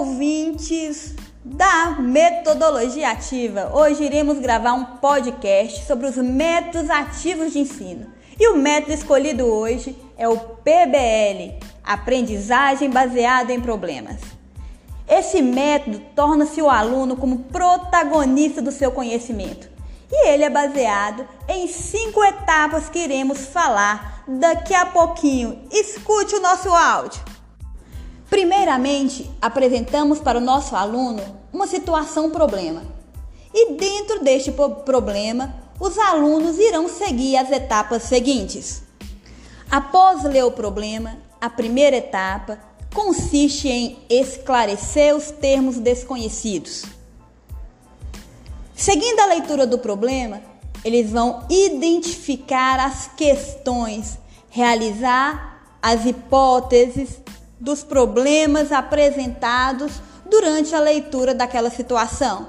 ouvintes da Metodologia Ativa. Hoje iremos gravar um podcast sobre os métodos ativos de ensino. E o método escolhido hoje é o PBL, Aprendizagem Baseada em Problemas. Esse método torna-se o aluno como protagonista do seu conhecimento. E ele é baseado em cinco etapas que iremos falar daqui a pouquinho. Escute o nosso áudio. Primeiramente, apresentamos para o nosso aluno uma situação problema. E dentro deste problema, os alunos irão seguir as etapas seguintes. Após ler o problema, a primeira etapa consiste em esclarecer os termos desconhecidos. Seguindo a leitura do problema, eles vão identificar as questões, realizar as hipóteses dos problemas apresentados durante a leitura daquela situação.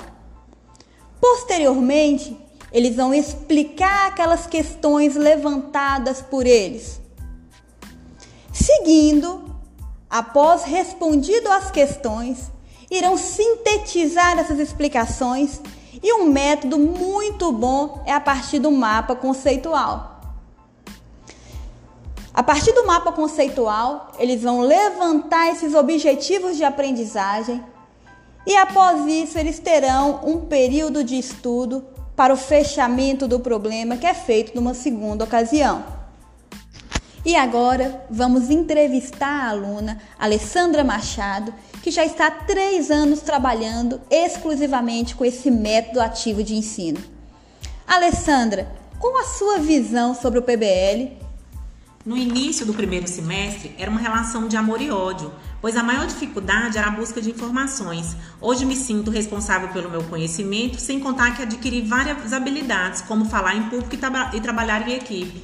Posteriormente, eles vão explicar aquelas questões levantadas por eles. Seguindo, após respondido as questões, irão sintetizar essas explicações e um método muito bom é a partir do mapa conceitual. A partir do mapa conceitual, eles vão levantar esses objetivos de aprendizagem e após isso eles terão um período de estudo para o fechamento do problema que é feito numa segunda ocasião. E agora vamos entrevistar a aluna Alessandra Machado, que já está há três anos trabalhando exclusivamente com esse método ativo de ensino. Alessandra, qual a sua visão sobre o PBL no início do primeiro semestre, era uma relação de amor e ódio, pois a maior dificuldade era a busca de informações. Hoje me sinto responsável pelo meu conhecimento, sem contar que adquiri várias habilidades, como falar em público e, tra e trabalhar em equipe.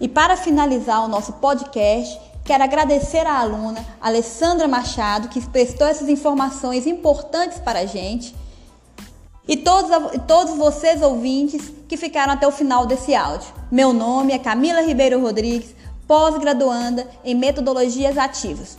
E para finalizar o nosso podcast, quero agradecer à aluna Alessandra Machado, que prestou essas informações importantes para a gente, e todos, todos vocês ouvintes que ficaram até o final desse áudio. Meu nome é Camila Ribeiro Rodrigues, pós-graduanda em metodologias ativas.